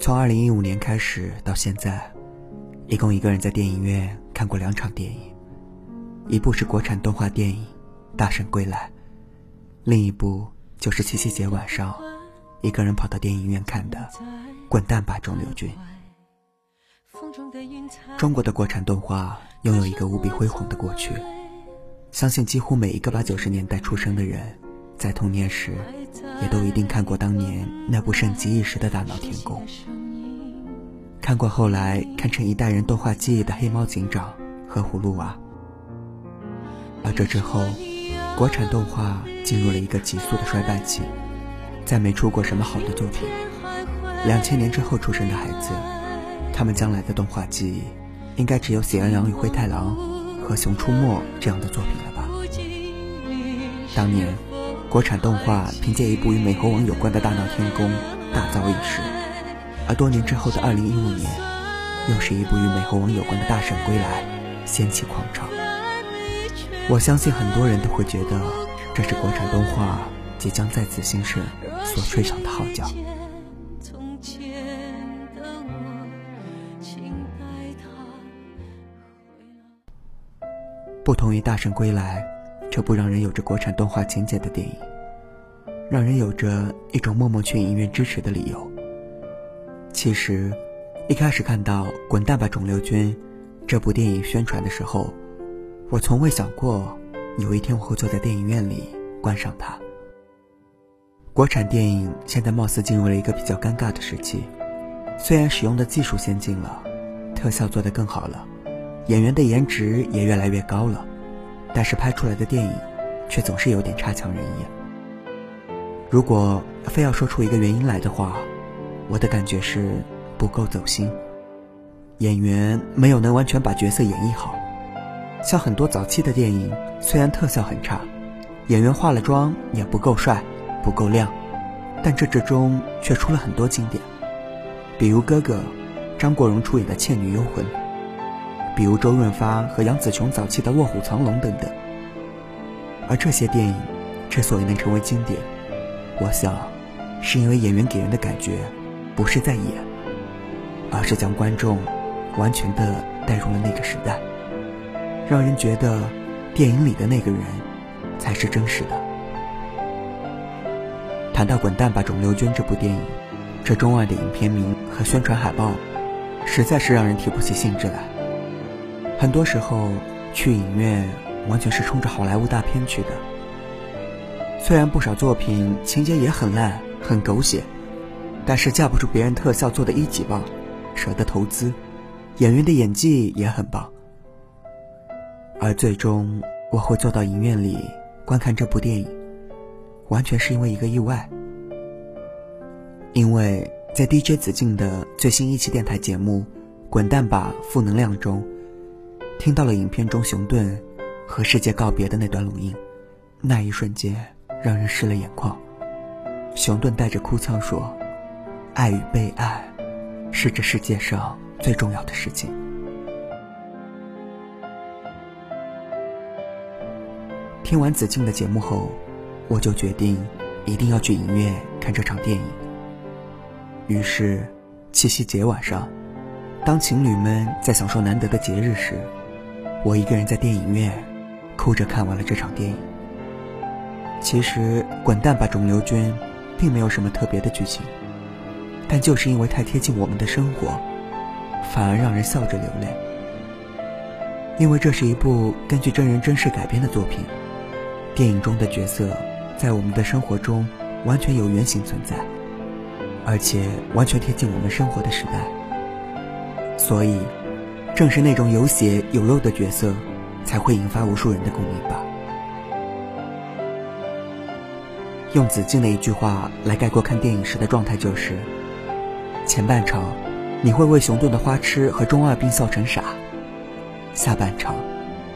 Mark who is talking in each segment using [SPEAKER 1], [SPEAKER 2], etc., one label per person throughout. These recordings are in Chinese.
[SPEAKER 1] 从二零一五年开始到现在，一共一个人在电影院看过两场电影，一部是国产动画电影《大圣归来》，另一部就是七夕节晚上一个人跑到电影院看的《滚蛋吧，肿瘤君》。中国的国产动画拥有一个无比辉煌的过去，相信几乎每一个八九十年代出生的人，在童年时也都一定看过当年那部盛极一时的大闹天宫，看过后来看成一代人动画记忆的黑猫警长和葫芦娃。而这之后，国产动画进入了一个急速的衰败期，再没出过什么好的作品。两千年之后出生的孩子。他们将来的动画记忆，应该只有《喜羊羊与灰太狼》和《熊出没》这样的作品了吧？当年，国产动画凭借一部与美猴王有关的大闹天宫大造一时，而多年之后的二零一五年，又是一部与美猴王有关的大圣归来掀起狂潮。我相信很多人都会觉得，这是国产动画即将再次兴盛所吹响的号角。不同于《大圣归来》这部让人有着国产动画情节的电影，让人有着一种默默去影院支持的理由。其实，一开始看到《滚蛋吧，肿瘤君》这部电影宣传的时候，我从未想过有一天我会坐在电影院里观赏它。国产电影现在貌似进入了一个比较尴尬的时期，虽然使用的技术先进了，特效做得更好了。演员的颜值也越来越高了，但是拍出来的电影却总是有点差强人意。如果非要说出一个原因来的话，我的感觉是不够走心，演员没有能完全把角色演绎好。像很多早期的电影，虽然特效很差，演员化了妆也不够帅、不够亮，但这之中却出了很多经典，比如哥哥张国荣出演的《倩女幽魂》。比如周润发和杨紫琼早期的《卧虎藏龙》等等，而这些电影之所以能成为经典，我想，是因为演员给人的感觉，不是在演，而是将观众完全的带入了那个时代，让人觉得电影里的那个人才是真实的。谈到《滚蛋吧，肿瘤君》这部电影，这中外的影片名和宣传海报，实在是让人提不起兴致来。很多时候去影院完全是冲着好莱坞大片去的。虽然不少作品情节也很烂、很狗血，但是架不住别人特效做的一级棒，舍得投资，演员的演技也很棒。而最终我会坐到影院里观看这部电影，完全是因为一个意外。因为在 DJ 子敬的最新一期电台节目《滚蛋吧，负能量》中。听到了影片中熊顿和世界告别的那段录音，那一瞬间让人湿了眼眶。熊顿带着哭腔说：“爱与被爱，是这世界上最重要的事情。”听完子敬的节目后，我就决定一定要去影院看这场电影。于是，七夕节晚上，当情侣们在享受难得的节日时，我一个人在电影院，哭着看完了这场电影。其实《滚蛋吧，肿瘤君》并没有什么特别的剧情，但就是因为太贴近我们的生活，反而让人笑着流泪。因为这是一部根据真人真事改编的作品，电影中的角色在我们的生活中完全有原型存在，而且完全贴近我们生活的时代，所以。正是那种有血有肉的角色，才会引发无数人的共鸣吧。用子敬的一句话来概括看电影时的状态，就是：前半场你会为熊顿的花痴和中二病笑成傻，下半场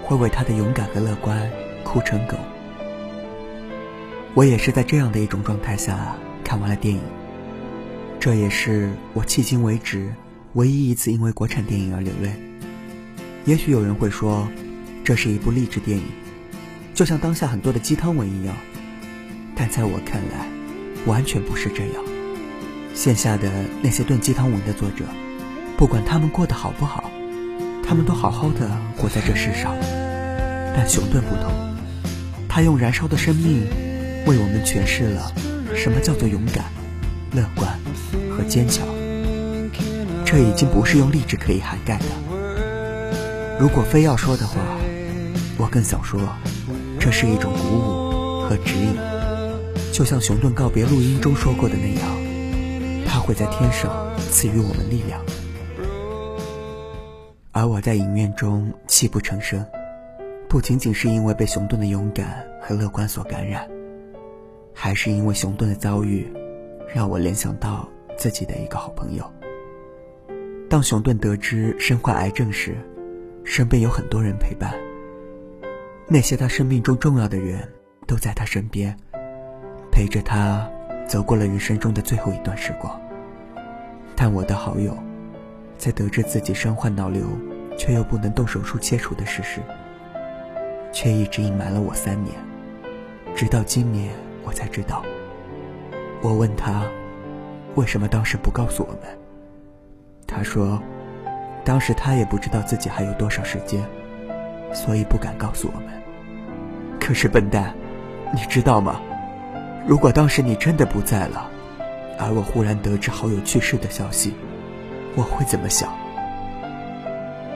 [SPEAKER 1] 会为他的勇敢和乐观哭成狗。我也是在这样的一种状态下看完了电影，这也是我迄今为止唯一一次因为国产电影而流泪。也许有人会说，这是一部励志电影，就像当下很多的鸡汤文一样。但在我看来，完全不是这样。线下的那些炖鸡汤文的作者，不管他们过得好不好，他们都好好的活在这世上。但熊顿不同，他用燃烧的生命，为我们诠释了什么叫做勇敢、乐观和坚强。这已经不是用励志可以涵盖的。如果非要说的话，我更想说，这是一种鼓舞和指引。就像熊顿告别录音中说过的那样，他会在天上赐予我们力量。而我在影院中泣不成声，不仅仅是因为被熊顿的勇敢和乐观所感染，还是因为熊顿的遭遇，让我联想到自己的一个好朋友。当熊顿得知身患癌症时，身边有很多人陪伴，那些他生命中重要的人都在他身边。陪着他走过了人生中的最后一段时光，但我的好友，在得知自己身患脑瘤，却又不能动手术切除的事实，却一直隐瞒了我三年，直到今年我才知道。我问他，为什么当时不告诉我们？他说，当时他也不知道自己还有多少时间，所以不敢告诉我们。可是笨蛋，你知道吗？如果当时你真的不在了，而我忽然得知好友去世的消息，我会怎么想？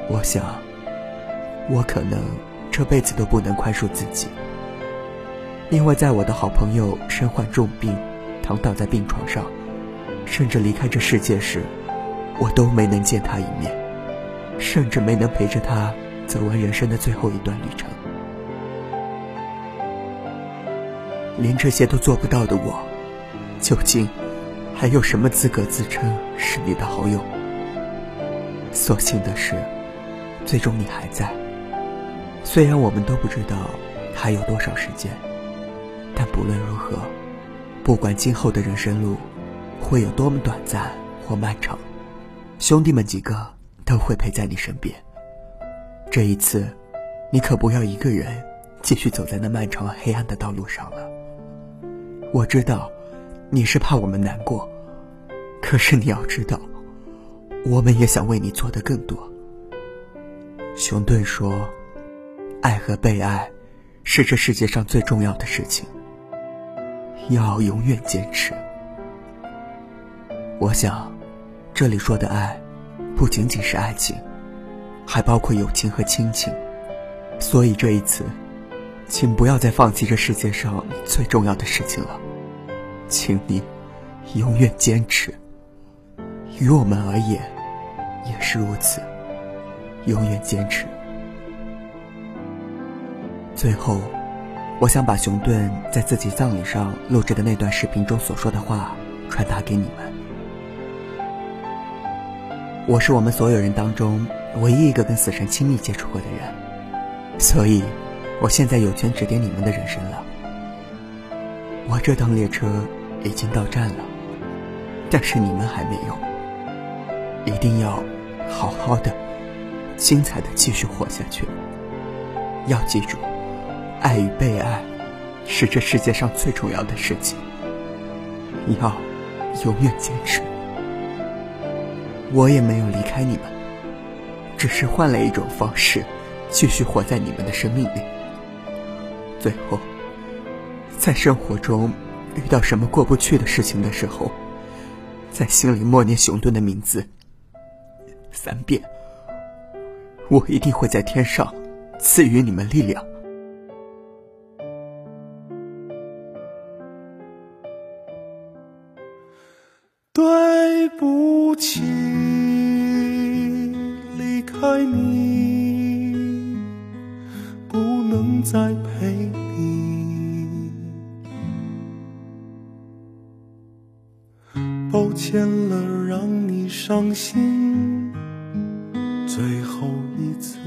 [SPEAKER 1] 我想，我可能这辈子都不能宽恕自己，因为在我的好朋友身患重病，躺倒在病床上，甚至离开这世界时，我都没能见他一面，甚至没能陪着他走完人生的最后一段旅程。连这些都做不到的我，究竟还有什么资格自称是你的好友？所幸的是，最终你还在。虽然我们都不知道还有多少时间，但不论如何，不管今后的人生路会有多么短暂或漫长，兄弟们几个都会陪在你身边。这一次，你可不要一个人继续走在那漫长黑暗的道路上了。我知道，你是怕我们难过，可是你要知道，我们也想为你做的更多。熊顿说：“爱和被爱，是这世界上最重要的事情，要永远坚持。”我想，这里说的爱，不仅仅是爱情，还包括友情和亲情。所以这一次。请不要再放弃这世界上最重要的事情了，请你永远坚持。于我们而言，也是如此，永远坚持。最后，我想把熊顿在自己葬礼上录制的那段视频中所说的话传达给你们。我是我们所有人当中唯一一个跟死神亲密接触过的人，所以。我现在有权指点你们的人生了。我这趟列车已经到站了，但是你们还没有。一定要好好的、精彩的继续活下去。要记住，爱与被爱是这世界上最重要的事情。要永远坚持。我也没有离开你们，只是换了一种方式，继续活在你们的生命里。最后，在生活中遇到什么过不去的事情的时候，在心里默念熊顿的名字三遍，我一定会在天上赐予你们力量。
[SPEAKER 2] 对不起，离开你，不能再陪你。抱歉了，让你伤心。最后一次，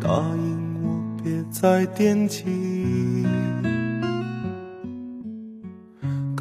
[SPEAKER 2] 答应我别再惦记。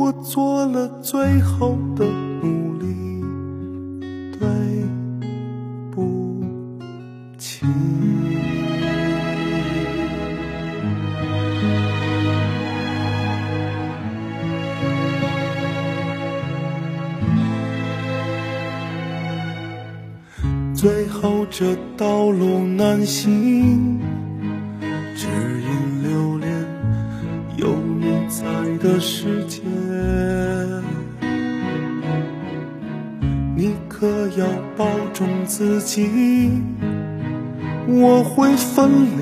[SPEAKER 2] 我做了最后的努力。对不起。最后这道路难行，只因留恋有你在的世界。保重自己，我会分离，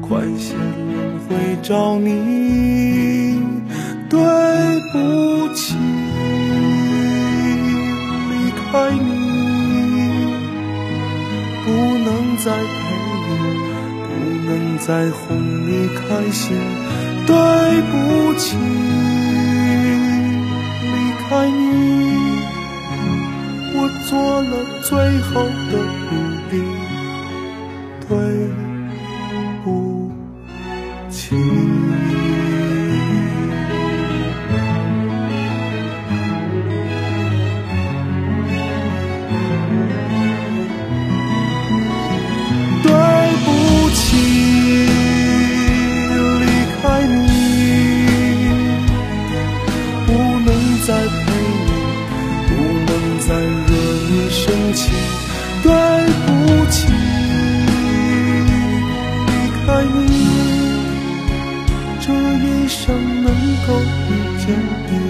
[SPEAKER 2] 快些轮回找你。对不起，离开你。不能再陪你，不能再哄你开心。对不起，离开你，做了最后的够遇